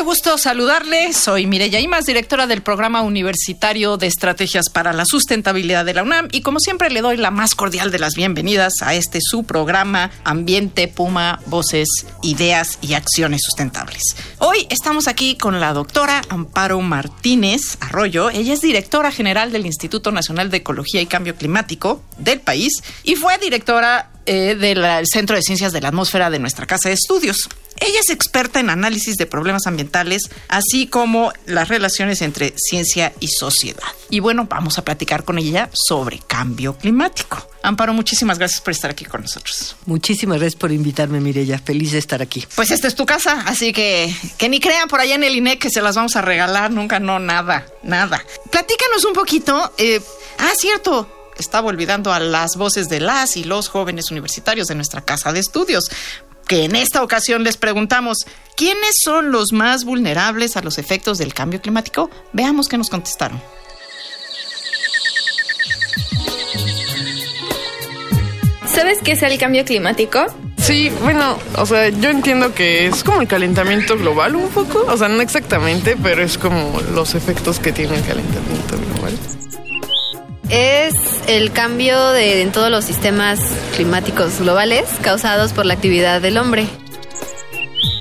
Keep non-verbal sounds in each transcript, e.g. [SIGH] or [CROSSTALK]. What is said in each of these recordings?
Qué gusto saludarle. Soy Mireya Imas, directora del Programa Universitario de Estrategias para la Sustentabilidad de la UNAM y como siempre le doy la más cordial de las bienvenidas a este su programa Ambiente Puma, Voces, Ideas y Acciones Sustentables. Hoy estamos aquí con la doctora Amparo Martínez Arroyo. Ella es directora general del Instituto Nacional de Ecología y Cambio Climático del país y fue directora eh, del Centro de Ciencias de la Atmósfera de nuestra Casa de Estudios. Ella es experta en análisis de problemas ambientales, así como las relaciones entre ciencia y sociedad. Y bueno, vamos a platicar con ella sobre cambio climático. Amparo, muchísimas gracias por estar aquí con nosotros. Muchísimas gracias por invitarme, Mireya. Feliz de estar aquí. Pues esta es tu casa, así que que ni crean por allá en el INE que se las vamos a regalar, nunca, no, nada, nada. Platícanos un poquito. Eh, ah, cierto, estaba olvidando a las voces de las y los jóvenes universitarios de nuestra casa de estudios que en esta ocasión les preguntamos, ¿quiénes son los más vulnerables a los efectos del cambio climático? Veamos qué nos contestaron. ¿Sabes qué es el cambio climático? Sí, bueno, o sea, yo entiendo que es como el calentamiento global un poco, o sea, no exactamente, pero es como los efectos que tiene el calentamiento global. Es el cambio de, en todos los sistemas climáticos globales causados por la actividad del hombre.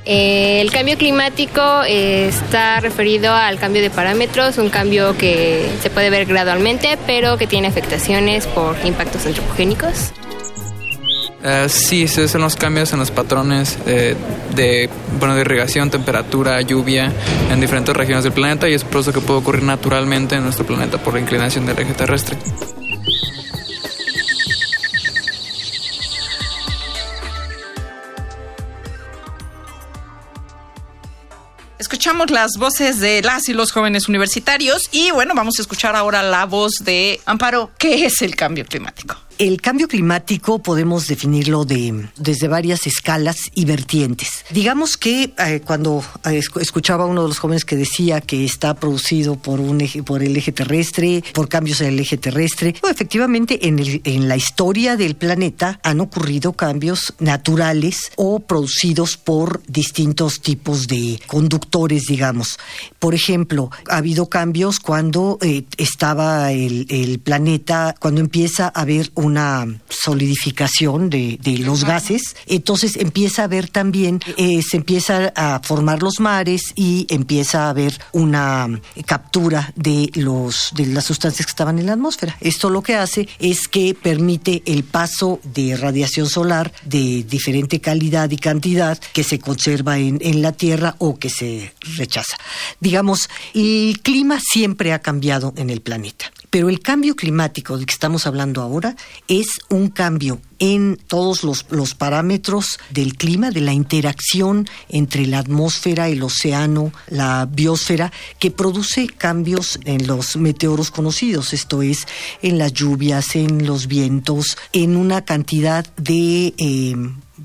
El cambio climático está referido al cambio de parámetros, un cambio que se puede ver gradualmente, pero que tiene afectaciones por impactos antropogénicos. Uh, sí, son los cambios en los patrones eh, de, bueno, de irrigación, temperatura, lluvia en diferentes regiones del planeta y es un proceso que puede ocurrir naturalmente en nuestro planeta por la inclinación del eje terrestre. Escuchamos las voces de las y los jóvenes universitarios y bueno, vamos a escuchar ahora la voz de Amparo. ¿Qué es el cambio climático? El cambio climático podemos definirlo de, desde varias escalas y vertientes. Digamos que eh, cuando eh, escuchaba a uno de los jóvenes que decía que está producido por un eje, por el eje terrestre, por cambios en el eje terrestre, efectivamente en, el, en la historia del planeta han ocurrido cambios naturales o producidos por distintos tipos de conductores, digamos. Por ejemplo, ha habido cambios cuando eh, estaba el, el planeta, cuando empieza a haber un una solidificación de, de los gases, entonces empieza a haber también, eh, se empieza a formar los mares y empieza a haber una captura de los de las sustancias que estaban en la atmósfera. Esto lo que hace es que permite el paso de radiación solar de diferente calidad y cantidad que se conserva en, en la Tierra o que se rechaza. Digamos, el clima siempre ha cambiado en el planeta. Pero el cambio climático del que estamos hablando ahora es un cambio en todos los, los, parámetros del clima, de la interacción entre la atmósfera, el océano, la biosfera, que produce cambios en los meteoros conocidos, esto es, en las lluvias, en los vientos, en una cantidad de... Eh,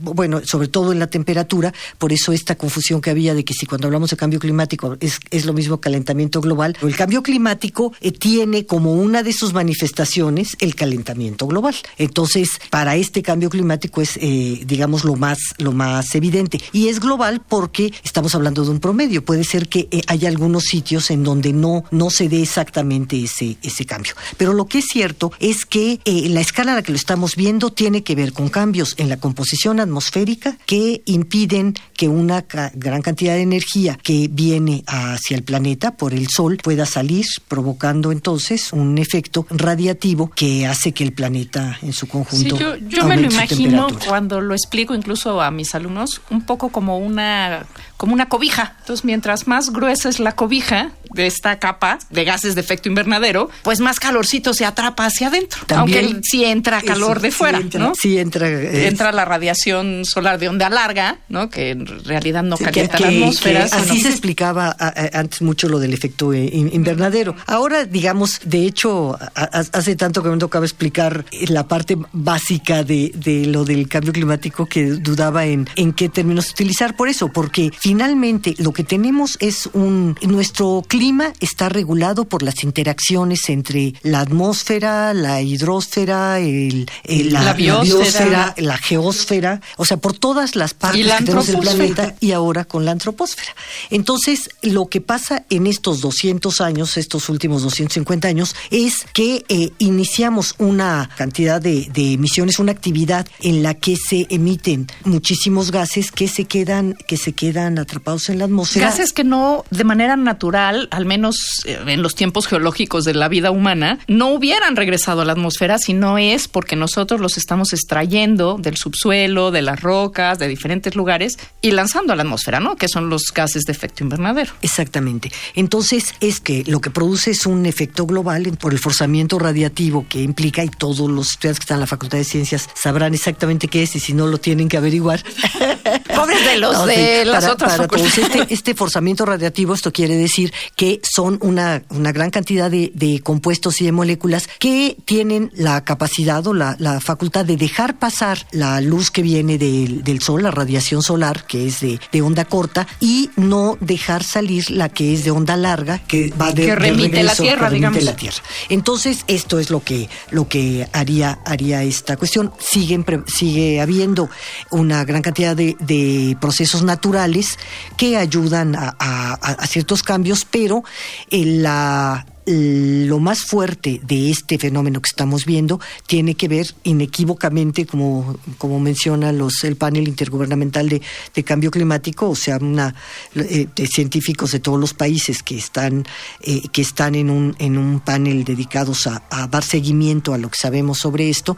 bueno, sobre todo en la temperatura, por eso esta confusión que había de que si cuando hablamos de cambio climático es, es lo mismo calentamiento global, el cambio climático eh, tiene como una de sus manifestaciones el calentamiento global. Entonces, para este cambio climático es, eh, digamos, lo más, lo más evidente. Y es global porque estamos hablando de un promedio. Puede ser que eh, haya algunos sitios en donde no, no se dé exactamente ese, ese cambio. Pero lo que es cierto es que la escala a la que lo estamos viendo tiene que ver con cambios en la composición atmosférica que impiden que una ca gran cantidad de energía que viene hacia el planeta por el Sol pueda salir, provocando entonces un efecto radiativo que hace que el planeta en su conjunto. Sí, yo, yo me lo imagino cuando lo explico incluso a mis alumnos, un poco como una como una cobija. Entonces, mientras más gruesa es la cobija de esta capa de gases de efecto invernadero, pues más calorcito se atrapa hacia adentro. También Aunque sí entra calor Eso, de fuera, sí entra, ¿no? Sí entra. entra la radiación solar de onda larga, ¿no? Que en realidad no calienta que- la atmósfera. que así se explicaba a- a- antes mucho lo del efecto eh, in- invernadero. Ahora, digamos, de hecho, a- hace tanto que me tocaba explicar la parte básica de, de lo del cambio climático que dudaba en, en qué términos utilizar por eso, porque finalmente lo que tenemos es un... Nuestro clima está regulado por las interacciones entre la atmósfera, la hidrosfera, el, el- La biosfera. biosfera, la geósfera, o sea, por todas las partes la que tenemos del planeta y ahora con la antropósfera. Entonces, lo que pasa en estos 200 años, estos últimos 250 años, es que eh, iniciamos una cantidad de, de emisiones, una actividad en la que se emiten muchísimos gases que se quedan, que se quedan atrapados en la atmósfera. Gases que no, de manera natural, al menos eh, en los tiempos geológicos de la vida humana, no hubieran regresado a la atmósfera si no es porque nosotros los estamos extrayendo del subsuelo, de las rocas, de diferentes lugares y lanzando a la atmósfera, ¿no? Que son los gases de efecto invernadero. Exactamente. Entonces es que lo que produce es un efecto global por el forzamiento radiativo que implica, y todos los estudiantes que están en la Facultad de Ciencias sabrán exactamente qué es y si no lo tienen que averiguar. [LAUGHS] [LAUGHS] Pobres de los No, de sí, las para, otras para todos. Este, este forzamiento radiativo, esto quiere decir que son una, una gran cantidad de, de compuestos y de moléculas que tienen la capacidad o la, la facultad de dejar pasar la luz que viene del, del sol, la radiación solar, que es de, de onda corta, y no dejar salir la que es de onda larga, que va de, Que de remite la regreso, Tierra, que remite digamos. la Tierra. Entonces, esto es lo que, lo que haría, haría esta cuestión. Siguen, sigue habiendo una gran cantidad de, de procesos naturales que ayudan a- a ciertos cambios, pero eh, la lo más fuerte de este fenómeno que estamos viendo tiene que ver inequívocamente, como, como menciona los, el panel intergubernamental de, cambio climático, o sea, una, eh, de científicos de todos los países que están, eh, que están en, un, en un panel dedicados a, dar seguimiento a lo que sabemos sobre esto.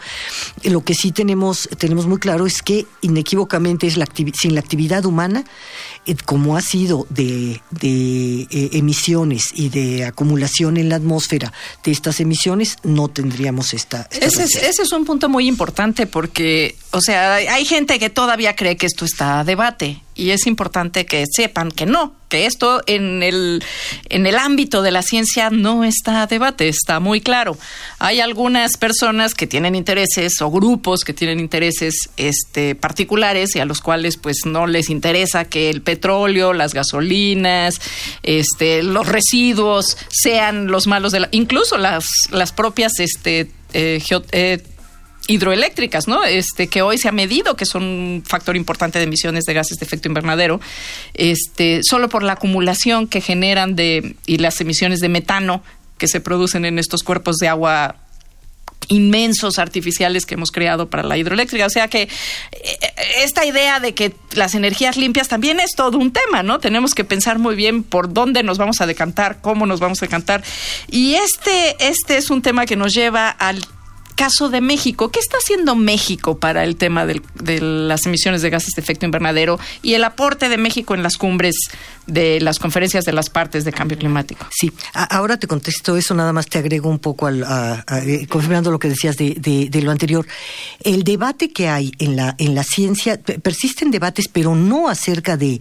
Lo que sí tenemos, tenemos muy claro es que inequívocamente es la sin la actividad humana, eh, como ha sido de, de emisiones y de acumulación en la atmósfera. De estas emisiones, no tendríamos esta... esta Ese es, ese es un punto muy importante porque, o sea, hay gente que todavía cree que esto está a debate y es importante que sepan que no, que esto en el, en el ámbito de la ciencia no está a debate, está muy claro. Hay algunas personas que tienen intereses o grupos que tienen intereses este, particulares y a los cuales pues no les interesa que el petróleo, las gasolinas, este, los residuos sean los malos de la... Incluso las, las propias este, eh, eh, hidroeléctricas, ¿no? Este que hoy se ha medido que son un factor importante de emisiones de gases de efecto invernadero, este solo por la acumulación que generan de y las emisiones de metano que se producen en estos cuerpos de agua inmensos artificiales que hemos creado para la hidroeléctrica. O sea que eh, esta idea de que las energías limpias también es todo un tema, ¿no? Tenemos que pensar muy bien por dónde nos vamos a decantar, cómo nos vamos a decantar. Y este, este es un tema que nos lleva al caso de México. ¿Qué está haciendo México para el tema de las emisiones de gases de efecto invernadero y el aporte de México en las cumbres de las conferencias de las partes de cambio climático? Sí, ahora te contesto eso, nada más te agrego un poco al, a- eh, confirmando lo que decías de, lo anterior. El debate que hay en la, en la ciencia, pe- persisten debates, pero no acerca de,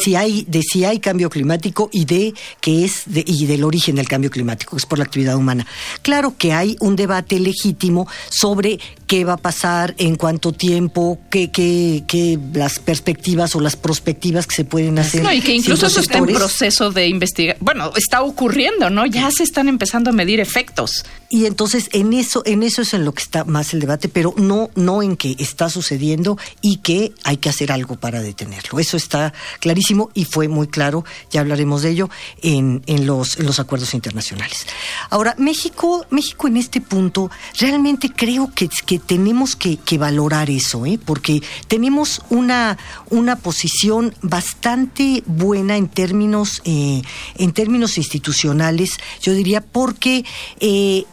si hay, si hay cambio climático y de qué es y del origen del cambio climático, que es por la actividad humana. Claro que hay un debate legítimo sobre qué va a pasar, en cuánto tiempo, qué, qué, qué las perspectivas o las prospectivas que se pueden hacer. No, y que incluso eso está en proceso de investigación. Bueno, está ocurriendo, ¿no? Ya se están empezando a medir efectos. Y entonces en eso, en eso es en lo que está más el debate, pero no, no en que está sucediendo y que hay que hacer algo para detenerlo. Eso está clarísimo y fue muy claro, ya hablaremos de ello, en, en los, en los acuerdos internacionales. Ahora, México, México en este punto, realmente creo que, que tenemos que, que valorar eso, ¿eh? porque tenemos una, una posición bastante buena en términos, eh, en términos institucionales, yo diría, porque eh,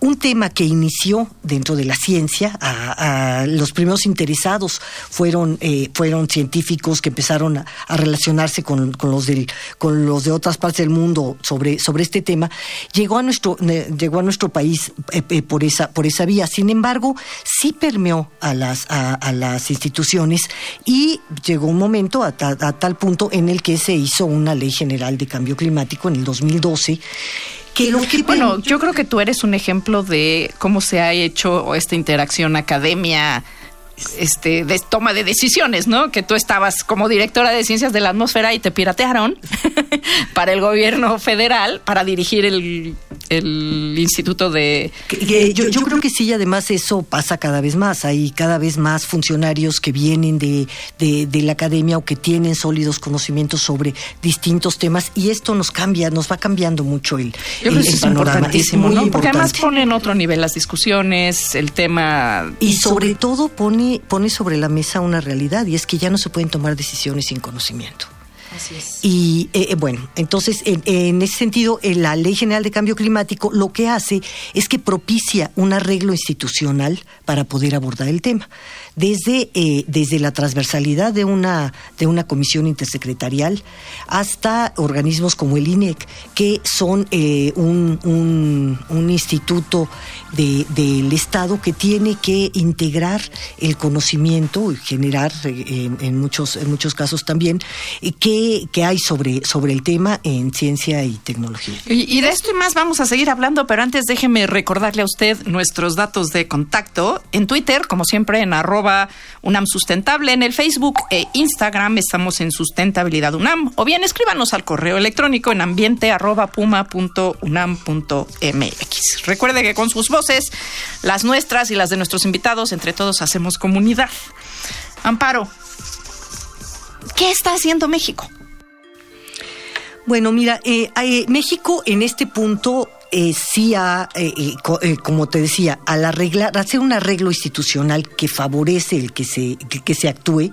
un tema que inició dentro de la ciencia, los primeros interesados fueron, eh, fueron científicos que empezaron a, relacionarse con, los del, con los de otras partes del mundo sobre, sobre este tema, llegó a nuestro, llegó a nuestro país eh, eh, por, esa, por esa vía. Sin embargo, sí permeó a las, a, las instituciones y llegó un momento a tal punto en el que se hizo una ley general de cambio climático en el 2012 bueno, yo creo que tú eres un ejemplo de cómo se ha hecho esta interacción academia este, de toma de decisiones, ¿no? Que tú estabas como directora de ciencias de la atmósfera y te piratearon [LAUGHS] para el gobierno federal para dirigir el, instituto de... yo, creo que sí, además eso pasa cada vez más. Hay cada vez más funcionarios que vienen de, de, la academia o que tienen sólidos conocimientos sobre distintos temas y esto nos cambia, nos va cambiando mucho el, yo creo que es importantísimo, ¿no? Porque además pone en otro nivel las discusiones, el tema... Y sobre todo pone pone, sobre la mesa una realidad y es que ya no se pueden tomar decisiones sin conocimiento. Así es. Y eh, eh, bueno, entonces en, ese sentido, eh, la Ley General de Cambio Climático lo que hace es que propicia un arreglo institucional para poder abordar el tema desde, eh, desde la transversalidad de una, de una comisión intersecretarial hasta organismos como el INEC, que son eh, un, un, instituto del Estado que tiene que integrar el conocimiento y generar, en, muchos, en muchos casos también, que, que hay sobre, sobre el tema en ciencia y tecnología. Y, de esto y más vamos a seguir hablando, pero antes déjeme recordarle a usted nuestros datos de contacto. En Twitter, como siempre, en arroba UNAM Sustentable. En el Facebook e Instagram estamos en Sustentabilidad UNAM. O bien escríbanos al correo electrónico en ambiente Recuerde que con sus voces, las nuestras y las de nuestros invitados, entre todos hacemos comunidad. Amparo, ¿qué está haciendo México? Bueno, mira, eh, eh, México en este punto eh, sí ha, eh, eh, como te decía, al arreglar, hacer un arreglo institucional que favorece el que se, que, se actúe,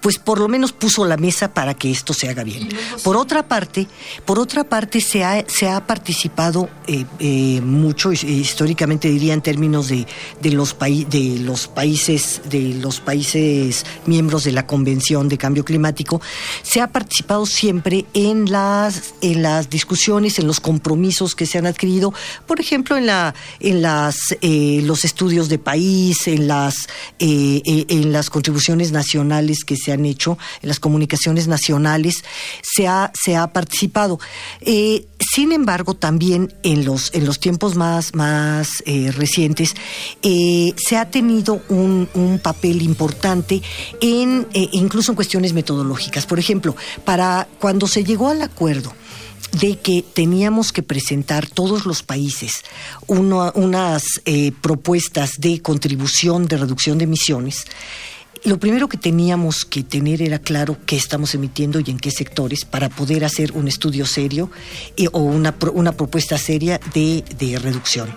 pues por lo menos puso la mesa para que esto se haga bien. Por otra parte, por otra parte se ha, se ha participado mucho, históricamente diría en términos de, de los de los países, de los países miembros de la Convención de Cambio Climático, se ha participado siempre en las, en las discusiones, en los compromisos que se han adquirido por ejemplo, en la, en las, eh, los estudios de país, en las, eh, eh, en las contribuciones nacionales que se han hecho, en las comunicaciones nacionales, se ha, se ha participado. sin embargo, también en los, en los tiempos más, más recientes, se ha tenido un, un papel importante en, incluso en cuestiones metodológicas. Por ejemplo, para cuando se llegó al acuerdo, de que teníamos que presentar todos los países unas eh, propuestas de contribución de reducción de emisiones, lo primero que teníamos que tener era claro qué estamos emitiendo y en qué sectores para poder hacer un estudio serio o una, una propuesta seria de, de reducción.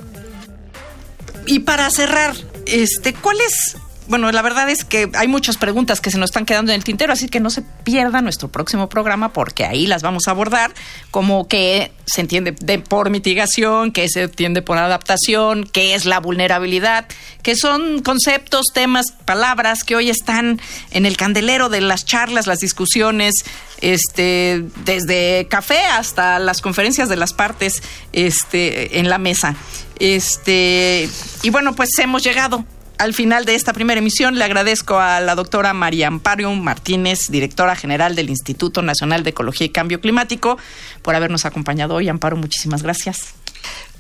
Y para cerrar, este, ¿cuál es bueno, la verdad es que hay muchas preguntas que se nos están quedando en el tintero, así que no se pierda nuestro próximo programa porque ahí las vamos a abordar, como que se entiende por mitigación, qué se entiende por adaptación, qué es la vulnerabilidad, que son conceptos, temas, palabras que hoy están en el candelero de las charlas, las discusiones, este, desde café hasta las conferencias de las partes, este, en la mesa. Este, y bueno, pues hemos llegado al final de esta primera emisión le agradezco a la doctora María Amparo Martínez, directora general del Instituto Nacional de Ecología y Cambio Climático, por habernos acompañado hoy. Amparo, muchísimas gracias.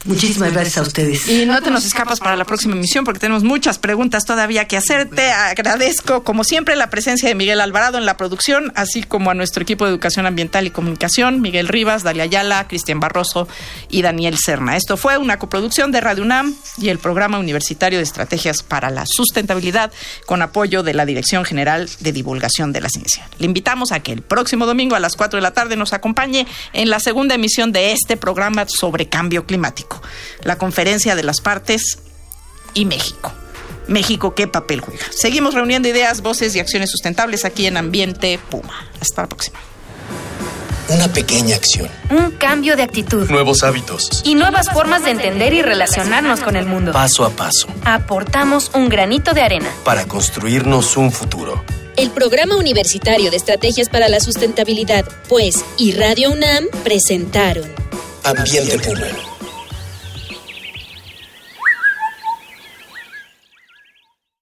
Muchísimas gracias a ustedes. Y no te nos escapas para la próxima emisión porque tenemos muchas preguntas todavía que hacerte. Agradezco, como siempre, la presencia de Miguel Alvarado en la producción, así como a nuestro equipo de Educación Ambiental y Comunicación, Miguel Rivas, Dalia Ayala, Cristian Barroso y Daniel Serna. Esto fue una coproducción de Radio UNAM y el Programa Universitario de Estrategias para la Sustentabilidad con apoyo de la Dirección General de Divulgación de la Ciencia. Le invitamos a que el próximo domingo a las 4 de la tarde nos acompañe en la segunda emisión de este programa sobre cambio climático la conferencia de las partes y México. México, ¿qué papel juega? Seguimos reuniendo ideas, voces y acciones sustentables aquí en Ambiente Puma. Hasta la próxima. Una pequeña acción. Un cambio de actitud. Nuevos hábitos. Y nuevas formas de entender y relacionarnos con el mundo. Paso a paso. Aportamos un granito de arena. Para construirnos un futuro. El Programa Universitario de Estrategias para la Sustentabilidad, pues, y Radio UNAM presentaron Ambiente Puma.